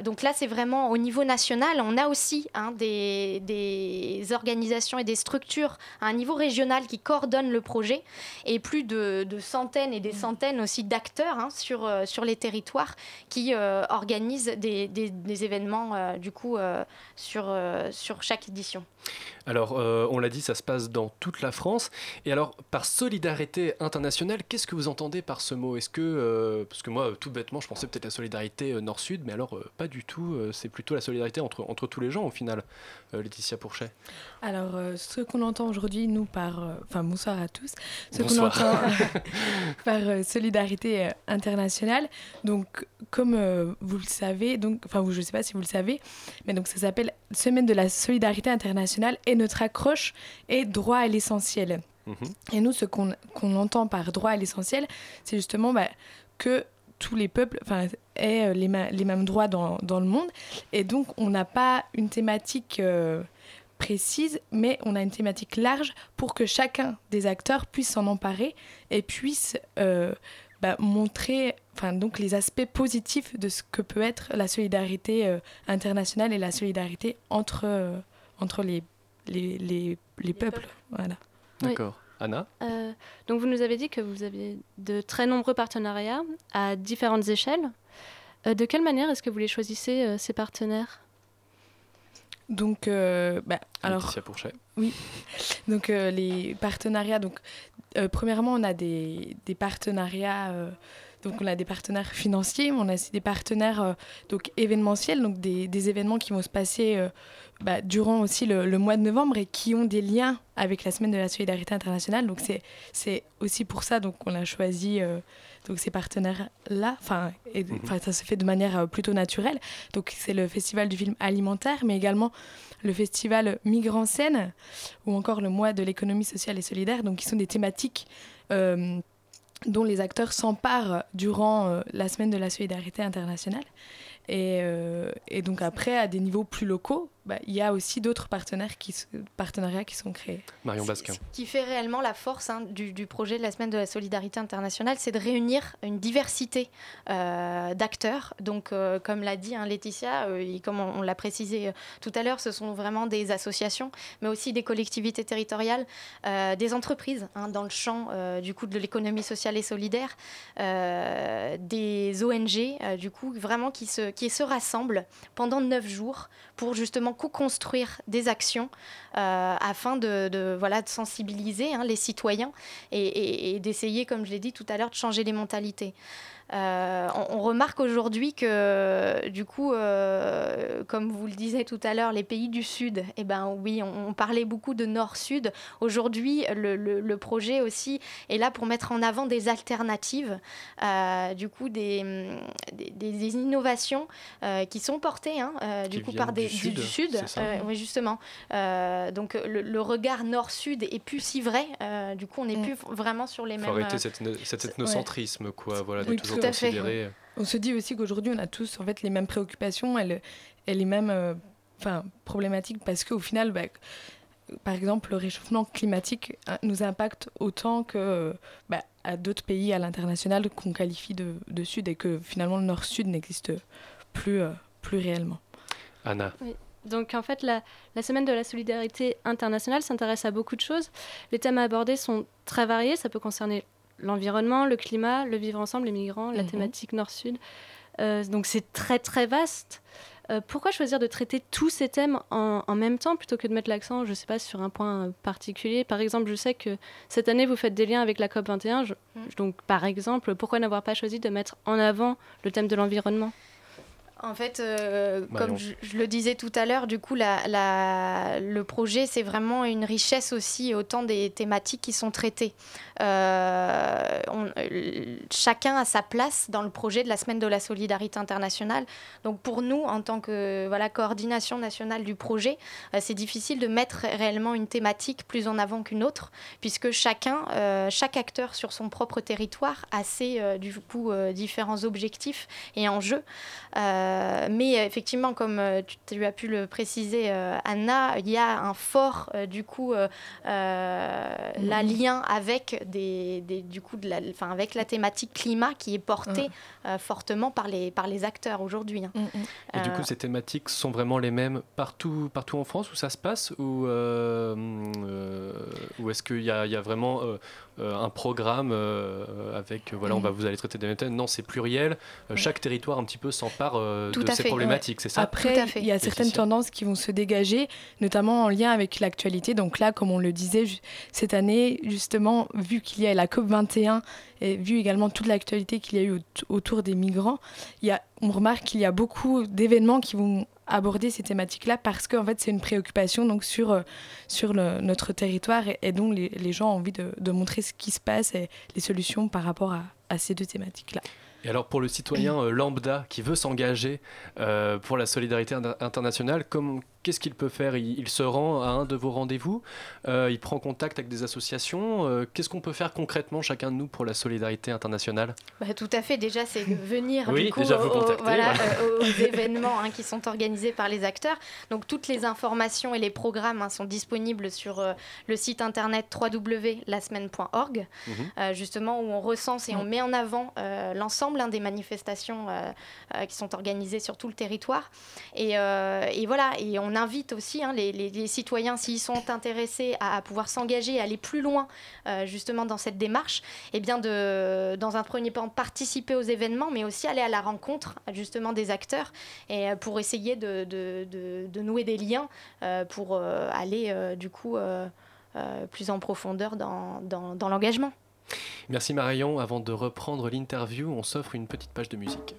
Donc là, c'est vraiment au niveau national. On a aussi hein, des, des organisations et des structures à un niveau régional qui coordonnent le projet et plus de, de centaines et des centaines aussi d'acteurs hein, sur, euh, sur les territoires qui euh, organisent des, des- des événements euh, du coup euh, sur, euh, sur chaque édition. Alors, euh, on l'a dit, ça se passe dans toute la France. Et alors, par solidarité internationale, qu'est-ce que vous entendez par ce mot? Est-ce que, euh, parce que moi, tout bêtement, je pensais peut-être la solidarité nord-sud, mais alors euh, pas du tout. euh, c'est plutôt la solidarité entre, entre tous les gens, au final. Euh, Laetitia Pourchet. Alors, euh, ce qu'on entend aujourd'hui, nous, par. euh, Enfin, bonsoir à tous. Ce qu'on entend <laughs> <laughs> par euh, solidarité euh, internationale. Donc, comme vous le savez, donc, enfin, je ne sais pas si vous le savez, mais donc ça s'appelle Semaine de la solidarité internationale et notre accroche est droit à l'essentiel. Et nous, ce qu'on entend par droit à l'essentiel, c'est justement bah, que tous les peuples aient les, les mêmes droits dans, dans le monde. Et donc, on n'a pas une thématique euh, précise, mais on a une thématique large pour que chacun des acteurs puisse s'en emparer et puisse euh, bah, montrer enfin, donc les aspects positifs de ce que peut être la solidarité euh, internationale et la solidarité entre, euh, entre les, les, les, les peuples. Voilà. Oui. D'accord. Anna Euh, donc vous nous avez dit que vous aviez de très nombreux partenariats à différentes échelles. Euh, de quelle manière est-ce que vous les choisissez, euh, ces partenaires? Donc, euh, bah, alors, Laetitia Pourchet. Oui. <laughs> Donc, euh, les partenariats. Donc, euh, premièrement, on a des, des partenariats. donc, on a des partenaires financiers, mais on a aussi des partenaires donc, événementiels, donc des, des événements qui vont se passer bah, durant aussi le, le mois de novembre et qui ont des liens avec la semaine de la solidarité internationale. Donc, c'est, aussi pour ça donc, qu'on a choisi donc, ces partenaires-là. Enfin, et- enfin, ça se fait de manière euh, plutôt naturelle. Donc, c'est le Festival du film alimentaire, mais également le festival Migrants Scène ou encore le mois de l'économie sociale et solidaire, donc qui sont des thématiques euh, dont les acteurs s'emparent durant euh, la semaine de la solidarité internationale. Et, euh, et donc après, à des niveaux plus locaux, bah, il y a aussi d'autres partenaires qui, s- partenariats qui sont créés. Marion Basquin. qui fait réellement la force hein, du, du projet de la Semaine de la Solidarité internationale, c'est de réunir une diversité euh, d'acteurs. Donc, euh, comme l'a dit hein, Laetitia, euh, et comme on, on l'a précisé euh, tout à l'heure, ce sont vraiment des associations, mais aussi des collectivités territoriales, euh, des entreprises hein, dans le champ euh, du coup de l'économie sociale et solidaire, euh, des ONG, euh, du coup, vraiment qui se, qui se rassemblent pendant neuf jours pour justement co-construire des actions euh, afin de, sensibiliser hein, les citoyens et d'essayer, comme je l'ai dit tout à l'heure, de changer les mentalités. Euh, on, on remarque aujourd'hui que, du coup, euh, comme vous le disiez tout à l'heure, les pays du Sud, eh ben oui, on, on parlait beaucoup de Nord-Sud. Aujourd'hui, le, le- le projet aussi est là pour mettre en avant des alternatives, euh, du coup, des, des, des- des innovations euh, qui sont portées, hein, euh, du Qui coup, par des du du Sud, Sud. ça Euh, oui, justement. Euh, donc, le, le regard Nord-Sud est plus si vrai. Euh, du coup, on n'est plus vraiment sur les Faut mêmes. arrêter euh, cet, ethno- cet ethnocentrisme, quoi. Voilà, de Oui, toujours tout à fait. On se dit aussi qu'aujourd'hui, on a tous en fait les mêmes préoccupations et, le- et les mêmes euh, enfin, problématiques parce qu'au final, bah, par exemple, le réchauffement climatique euh, nous impacte autant que euh, bah, à d'autres pays à l'international qu'on qualifie de, de Sud et que finalement le Nord-Sud n'existe plus, euh, plus réellement. Anna. Oui. Donc en fait, la, la semaine de la solidarité internationale s'intéresse à beaucoup de choses. Les thèmes abordés sont très variés, ça peut concerner l'environnement, le climat, le vivre ensemble, les migrants, la Mhm. thématique nord-sud. Euh, donc c'est très très vaste. Euh, pourquoi choisir de traiter tous ces thèmes en, en même temps plutôt que de mettre l'accent, je sais pas, sur un point euh, particulier? Par exemple, je sais que cette année vous faites des liens avec la COP 21. je- Donc par exemple, pourquoi n'avoir pas choisi de mettre en avant le thème de l'environnement? En fait, euh, Marion. comme je, je le disais tout à l'heure, du coup, la, la- le projet, c'est vraiment une richesse aussi, autant des thématiques qui sont traitées. Euh, on- euh, chacun a sa place dans le projet de la Semaine de la Solidarité internationale. Donc pour nous, en tant que voilà, coordination nationale du projet, euh, c'est difficile de mettre réellement une thématique plus en avant qu'une autre, puisque chacun, chaque acteur sur son propre territoire a ses du coup, différents objectifs et enjeux. Euh, mais euh, effectivement, comme euh, tu, tu as pu le préciser, euh, Anna, il y a un fort euh, du coup euh, euh, la Mhm. lien avec des, des- du coup de la, enfin avec la thématique climat qui est portée euh, fortement par les par les acteurs aujourd'hui. hein. Et du Euh, coup, ces thématiques sont vraiment les mêmes partout, partout en France où ça se passe Ou, euh, euh, ou est-ce qu'il y, a- il y a vraiment euh, euh, un programme euh, avec, euh, voilà, on va Mhm. vous allez traiter des mêmes thèmes Non, c'est pluriel. Euh, Chaque territoire un petit peu s'empare euh, Tout de ces fait. problématiques, c'est ça? Après, il y a certaines Laetitia tendances qui vont se dégager, notamment en lien avec l'actualité. Donc là, comme on le disait, cette année, justement, vu qu'il y a la COP21 et vu également toute l'actualité qu'il y a eu aut- autour des migrants, il y a, on remarque qu'il y a beaucoup d'événements qui vont aborder ces thématiques-là parce qu'en fait, c'est une préoccupation donc, sur, euh, sur le- notre territoire et, et donc les, les gens ont envie de, de montrer ce qui se passe et les solutions par rapport à, à ces deux thématiques-là. Et alors pour le citoyen euh, lambda qui veut s'engager euh, pour la solidarité inter- internationale, comme- qu'est-ce qu'il peut faire? Il, il se rend à un de vos rendez-vous, euh, il prend contact avec des associations. euh, qu'est-ce qu'on peut faire concrètement chacun de nous pour la solidarité internationale? Bah, tout à fait. Déjà, c'est de venir Oui, du coup, déjà vous au- au- contacter, voilà, voilà. euh, aux événements hein, qui sont organisés par les acteurs. Donc, toutes les informations et les programmes hein, sont disponibles sur le site internet www.lasemaine.org, Mhm. justement où on recense et on met en avant l'ensemble hein, des manifestations qui sont organisées sur tout le territoire. Et, et voilà, et on invite aussi hein, les, citoyens, s'ils sont intéressés à, pouvoir s'engager, aller plus loin euh, justement dans cette démarche, et bien de, dans un premier temps, participer aux événements, mais aussi aller à la rencontre justement des acteurs et euh, pour essayer de, nouer des liens euh, pour aller du coup plus en profondeur dans l'engagement. Merci Marion. Avant de reprendre l'interview, on s'offre une petite page de musique.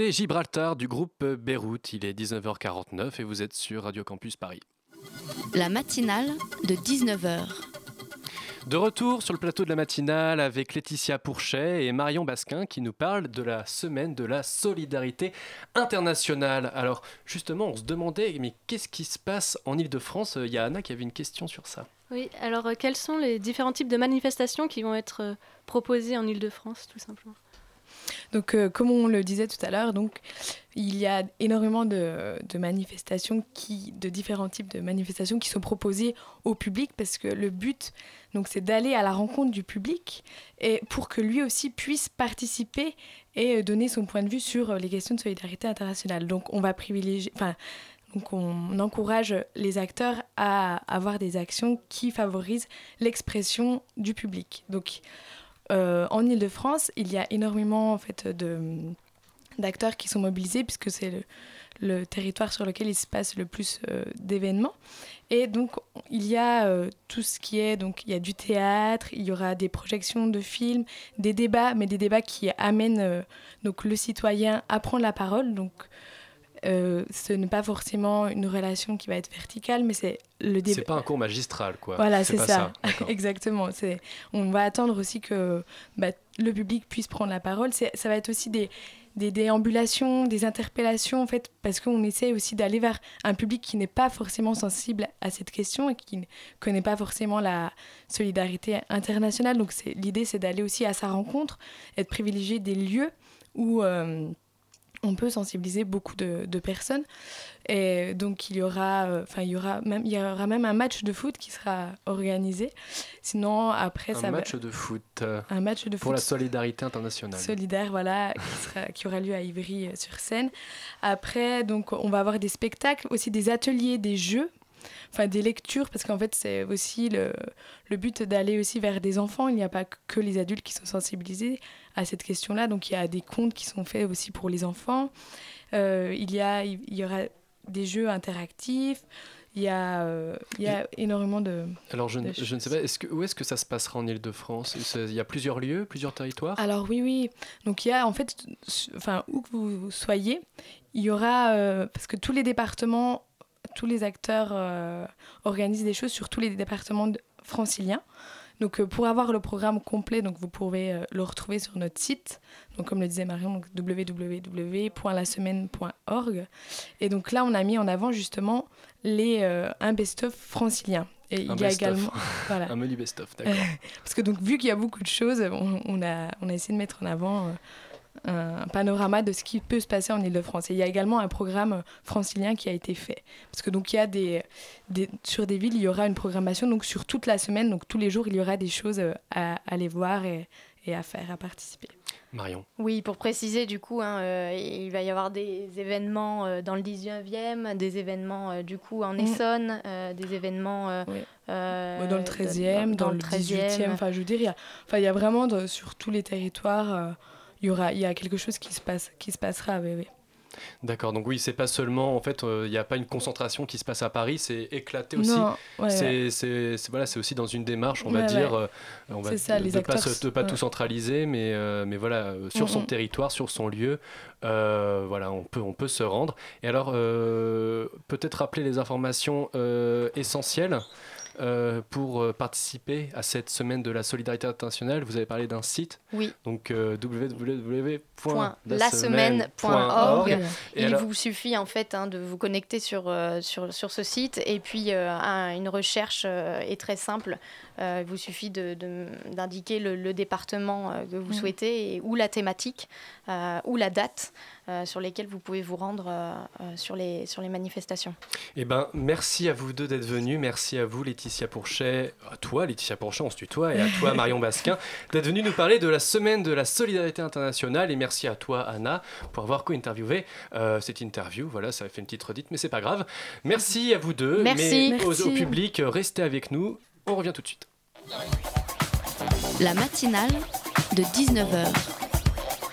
C'était Gibraltar du groupe Beyrouth. Il est 19h49 et vous êtes sur Radio Campus Paris. La matinale de 19h. De retour sur le plateau de la matinale avec Laetitia Pourchet et Marion Basquin qui nous parlent de la semaine de la solidarité internationale. Alors justement, on se demandait, mais qu'est-ce qui se passe en Ile-de-France Il y a Anna qui avait une question sur ça. Oui, alors euh, quels sont les différents types de manifestations qui vont être euh, proposées en Ile-de-France, tout simplement? Donc, euh, comme on le disait tout à l'heure, il y a énormément de, manifestations de différents types de manifestations qui sont proposées au public parce que le but, donc, c'est d'aller à la rencontre du public et pour que lui aussi puisse participer et euh, donner son point de vue sur les questions de solidarité internationale. Donc, on va privilégier, enfin, on encourage les acteurs à avoir des actions qui favorisent l'expression du public. Euh, en Ile-de-France, il y a énormément en fait, de, d'acteurs qui sont mobilisés puisque c'est le, territoire sur lequel il se passe le plus euh, d'événements. Et donc, il y a euh, tout ce qui est, donc il y a du théâtre, il y aura des projections de films, des débats, mais des débats qui amènent donc, le citoyen à prendre la parole. Euh, ce n'est pas forcément une relation qui va être verticale, mais c'est le débat. C'est pas un cours magistral, quoi. Voilà, c'est ça. <laughs> D'accord. Exactement. C'est, on va attendre aussi que bah, le public puisse prendre la parole. C'est, ça va être aussi des, des déambulations, des interpellations, en fait, parce qu'on essaie aussi d'aller vers un public qui n'est pas forcément sensible à cette question et qui ne connaît pas forcément la solidarité internationale. Donc l'idée, c'est d'aller aussi à sa rencontre et de privilégier des lieux où... euh, on peut sensibiliser beaucoup de, de personnes. Et donc, il y, aura, euh, il, y aura même, il y aura même un match de foot qui sera organisé. Sinon, après, Un ça match va... de foot. euh, Un match de Pour foot. la solidarité internationale. solidaire, voilà, qui, sera, qui aura lieu à Ivry-sur-Seine. Après, donc, on va avoir des spectacles, aussi des ateliers, des jeux, enfin des lectures, parce qu'en fait, c'est aussi le, le but d'aller aussi vers des enfants. Il n'y a pas que les adultes qui sont sensibilisés à cette question-là. Donc, il y a des contes qui sont faits aussi pour les enfants. Euh, il, y a, il y aura des jeux interactifs. Il y a, euh, il y a énormément de... Alors, je, ne- de je ne sais pas, que, où est-ce que ça se passera en Ile-de-France Il y a plusieurs lieux, plusieurs territoires? Alors oui, oui. Donc il y a en fait, enfin où que vous soyez, il y aura euh, parce que tous les départements, tous les acteurs organisent des choses sur tous les départements franciliens. Donc euh, pour avoir le programme complet, donc vous pouvez euh, le retrouver sur notre site. Donc comme le disait Marion, www.lasemaine.org. Et donc là, on a mis en avant justement les euh, un best-of francilien. Et Un il y a également <laughs> voilà. Un menu best-of, d'accord. <laughs> Parce que donc vu qu'il y a beaucoup de choses, on, on a, on a essayé de mettre en avant un panorama de ce qui peut se passer en Ile-de-France. Et il y a également un programme francilien qui a été fait. Parce que donc il y a des, des- sur des villes, il y aura une programmation donc sur toute la semaine, donc tous les jours, il y aura des choses euh, à, à aller voir et, et à faire, à participer. Marion. Oui, pour préciser, du coup, hein, euh, il va y avoir des événements euh, dans le 19e, des événements euh, du coup en Mm. Essonne, euh, des événements euh, euh, dans le 13e, dans, le 18e, enfin je veux dire, il y a, enfin, il y a vraiment de- sur tous les territoires, euh, il y aura, il y a quelque chose qui se passe, qui se passera. Oui, oui. D'accord, donc oui, c'est pas seulement, en fait, euh, il n'y a pas une concentration qui se passe à Paris, c'est éclaté aussi. Ouais, c'est, ouais. voilà, aussi dans une démarche, on va dire, euh, on va ça, de, de pas, se- de pas tout centraliser, mais, euh, mais voilà, euh, sur son territoire, sur son lieu, euh, voilà, on peut, on peut se rendre. Et alors, euh, peut-être rappeler les informations euh, essentielles. Euh, pour euh, participer à cette semaine de la solidarité internationale, vous avez parlé d'un site. Oui. Donc euh, www.lasemaine.org. Il alors- vous suffit en fait hein, de vous connecter sur, euh, sur, sur ce site et puis euh, un- une recherche euh, est très simple. Euh, il vous suffit de- de- d'indiquer le, le département euh, que vous souhaitez et, ou la thématique euh, ou la date euh, sur lesquelles vous pouvez vous rendre euh, euh, sur, les, sur les manifestations. Eh ben, merci à vous deux d'être venus. Merci à vous, Laetitia Pourchet, à toi, Laetitia Pourchet, on se tutoie, et à toi, <laughs> Marion Basquin, d'être venue nous parler de la semaine de la solidarité internationale. Et merci à toi, Anna, pour avoir co-interviewé euh, cette interview. Voilà, ça a fait une petite redite, mais c'est pas grave. Merci à vous deux. Merci. Mais au- Merci. au public, restez avec nous. On revient tout de suite. La matinale de 19h.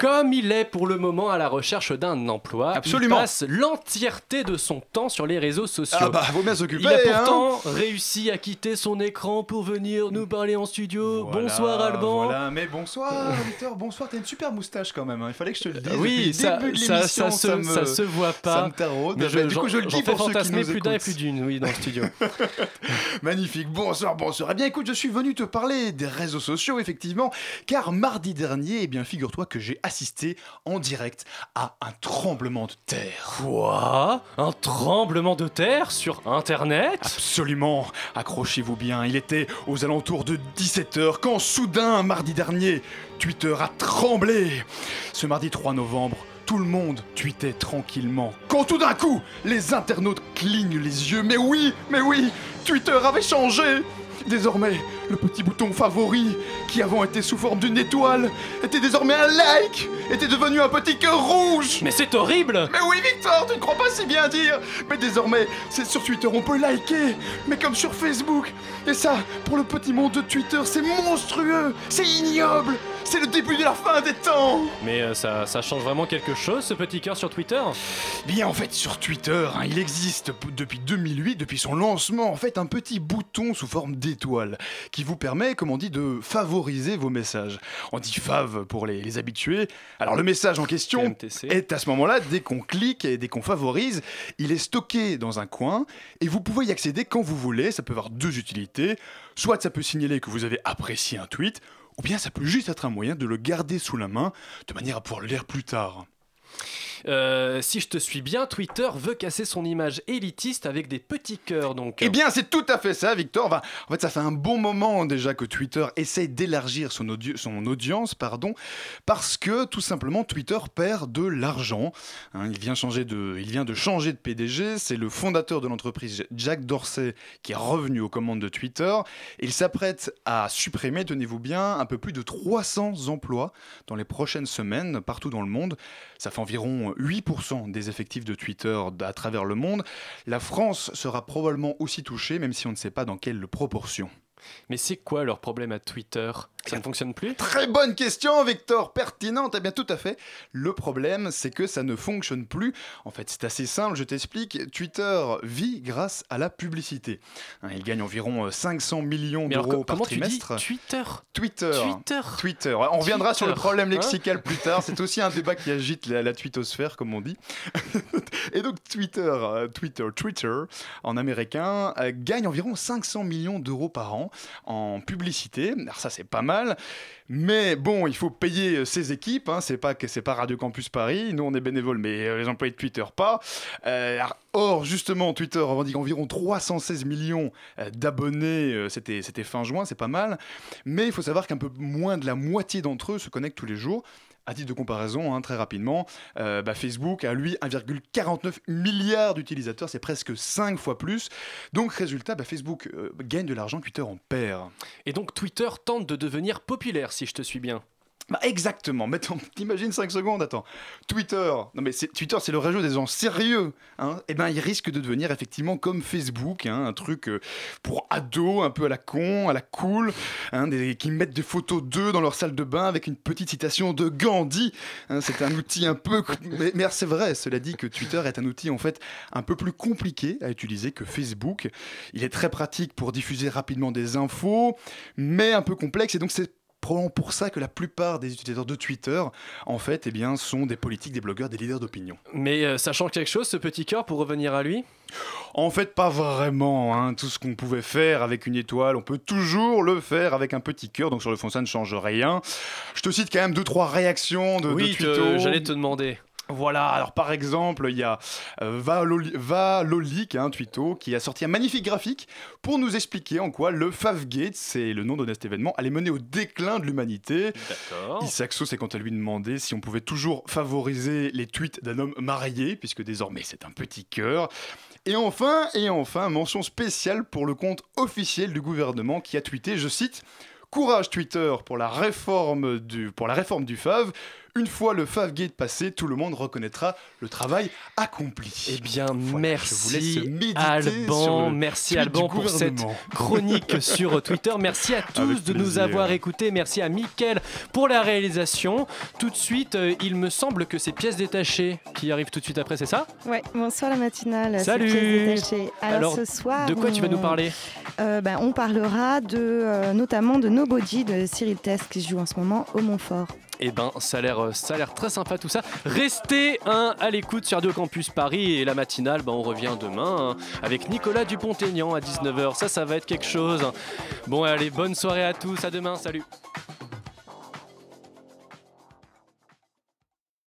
Comme il est pour le moment à la recherche d'un emploi, Absolument. il passe l'entièreté de son temps sur les réseaux sociaux. Ah bah, vaut bien s'occuper, Il a hein. pourtant réussi à quitter son écran pour venir nous parler en studio. bonsoir Alban. Voilà, mais bonsoir Victor, bonsoir, t'as une super moustache quand même, hein. il fallait que je te le dise. Oui, ça, début de ça, ça se, me- ça se voit pas. Ça me taraude. Mais Bah, je, du coup, je le dis pour ceux qui nous plus d'un et plus d'une, oui, dans le studio. <laughs> <laughs> Magnifique, bonsoir, bonsoir. Eh bien écoute, je suis venu te parler des réseaux sociaux, effectivement, car mardi dernier, eh bien figure-toi que j'ai assisté en direct à un tremblement de terre. Quoi? Un tremblement de terre sur Internet? Absolument, accrochez-vous bien, il était aux alentours de 17h quand soudain, mardi dernier, Twitter a tremblé. Ce mardi 3 novembre, tout le monde tweetait tranquillement. Quand tout d'un coup, les internautes clignent les yeux. Mais oui, mais oui, Twitter avait changé. Désormais, le petit bouton favori, qui avant était sous forme d'une étoile, était désormais un like, était devenu un petit cœur rouge. Mais c'est horrible Mais oui, Victor, tu ne crois pas si bien dire Mais désormais, c'est sur Twitter, on peut liker, mais comme sur Facebook. Et ça, pour le petit monde de Twitter, c'est monstrueux, c'est ignoble, c'est le début de la fin des temps. Mais euh, ça, ça change vraiment quelque chose, ce petit cœur sur Twitter? Bien, en fait, sur Twitter, hein, il existe depuis 2008, depuis son lancement, en fait, un petit bouton sous forme d'étoile qui vous permet, comme on dit, de favoriser vos messages. On dit fav pour les, les habitués. Alors, le message en question est à ce moment-là, dès qu'on clique et dès qu'on favorise, il est stocké dans un coin et vous pouvez y accéder quand vous voulez. Ça peut avoir deux utilités. Soit ça peut signaler que vous avez apprécié un tweet, ou bien ça peut juste être un moyen de le garder sous la main de manière à pouvoir le lire plus tard. Euh, si je te suis bien, Twitter veut casser son image élitiste avec des petits cœurs, donc. Eh bien, c'est tout à fait ça, Victor. Enfin, en fait, ça fait un bon moment déjà que Twitter essaye d'élargir son, audi- son audience, pardon, parce que tout simplement Twitter perd de l'argent. Hein, il, vient changer de, il vient de changer de PDG. C'est le fondateur de l'entreprise, Jack Dorsey, qui est revenu aux commandes de Twitter. Il s'apprête à supprimer, tenez-vous bien, un peu plus de 300 emplois dans les prochaines semaines partout dans le monde. Ça fait environ 8% des effectifs de Twitter à travers le monde. La France sera probablement aussi touchée, même si on ne sait pas dans quelle proportion. Mais c'est quoi leur problème à Twitter? Ça ne fonctionne plus? Très bonne question, Victor, pertinente. Eh bien, tout à fait. Le problème, c'est que ça ne fonctionne plus. En fait, c'est assez simple, je t'explique. Twitter vit grâce à la publicité. Hein, il gagne environ euh, 500 millions Mais alors, d'euros par comment tu dis trimestre. Twitter? Twitter. Twitter. Twitter. On reviendra sur le problème Hein? lexical plus tard. C'est aussi un débat qui agite la, la twittosphère, comme on dit. <laughs> Et donc Twitter, euh, Twitter, Twitter, en américain, euh, gagne environ 500 millions d'euros par an en publicité. Alors ça, c'est pas mal. Mais bon, il faut payer euh, ses équipes. Hein. C'est pas que c'est pas Radio Campus Paris. Nous, on est bénévoles, mais euh, les employés de Twitter pas. Euh, or, justement, Twitter revendique environ 316 millions d'abonnés. C'était c'était fin juin, c'est pas mal. Mais il faut savoir qu'un peu moins de la moitié d'entre eux se connectent tous les jours. À titre de comparaison, hein, très rapidement, euh, bah, Facebook a lui 1,49 milliard d'utilisateurs, c'est presque 5 fois plus. Donc résultat, bah, Facebook euh, gagne de l'argent, Twitter en perd. Et donc Twitter tente de devenir populaire, si je te suis bien. Bah exactement, mais t'imagines <laughs> 5 secondes, attends. Twitter, non mais Twitter c'est le réseau des gens sérieux, hein. Et ben il risque de devenir effectivement comme Facebook, hein, un truc euh, pour ados, un peu à la con, à la cool, hein, des, qui mettent des photos d'eux dans leur salle de bain avec une petite citation de Gandhi. hein. c'est un outil un peu, <laughs> mais, mais c'est vrai, cela dit que Twitter est un outil en fait un peu plus compliqué à utiliser que Facebook. Il est très pratique pour diffuser rapidement des infos, mais un peu complexe et donc c'est probablement pour ça que la plupart des utilisateurs de Twitter, en fait, eh bien, sont des politiques, des blogueurs, des leaders d'opinion. Mais euh, ça change quelque chose, ce petit cœur, pour revenir à lui? En fait, pas vraiment. hein. Tout ce qu'on pouvait faire avec une étoile, on peut toujours le faire avec un petit cœur. Donc sur le fond, ça ne change rien. Je te cite quand même deux trois réactions de, Oui, j'allais te demander. Voilà, alors par exemple, il y a euh, Valoli- Valolik, un twitto, qui a sorti un magnifique graphique pour nous expliquer en quoi le Favgate, c'est le nom de cet événement, allait mener au déclin de l'humanité. D'accord. Isaacso s'est quant à lui demandé si on pouvait toujours favoriser les tweets d'un homme marié, puisque désormais c'est un petit cœur. Et enfin, et enfin, mention spéciale pour le compte officiel du gouvernement qui a tweeté, je cite, Courage Twitter pour la réforme du, pour la réforme du FAV. Une fois le Favgate passé, tout le monde reconnaîtra le travail accompli. Eh bien, je vous merci Alban, le merci Alban pour cette <laughs> chronique sur Twitter. Merci à tous Avec de nous avoir écoutés. Merci à Mickaël pour la réalisation. Tout de suite, euh, il me semble que c'est pièces détachées qui arrivent tout de suite après, c'est ça? Ouais, bonsoir la matinale. Salut. Pièces détachées. Alors, Alors, ce soir, de quoi tu vas nous on- parler? Euh, ben, On parlera de, euh, notamment de Nobody de Cyril Test qui se joue en ce moment au Montfort. Eh ben, ça a l'air, euh, ça a l'air très sympa tout ça. Restez hein, à l'écoute sur Radio Campus Paris et la matinale, ben, on revient demain hein, avec Nicolas Dupont-Aignan à 19h. Ça, ça va être quelque chose. Bon, allez, bonne soirée à tous. À demain. Salut.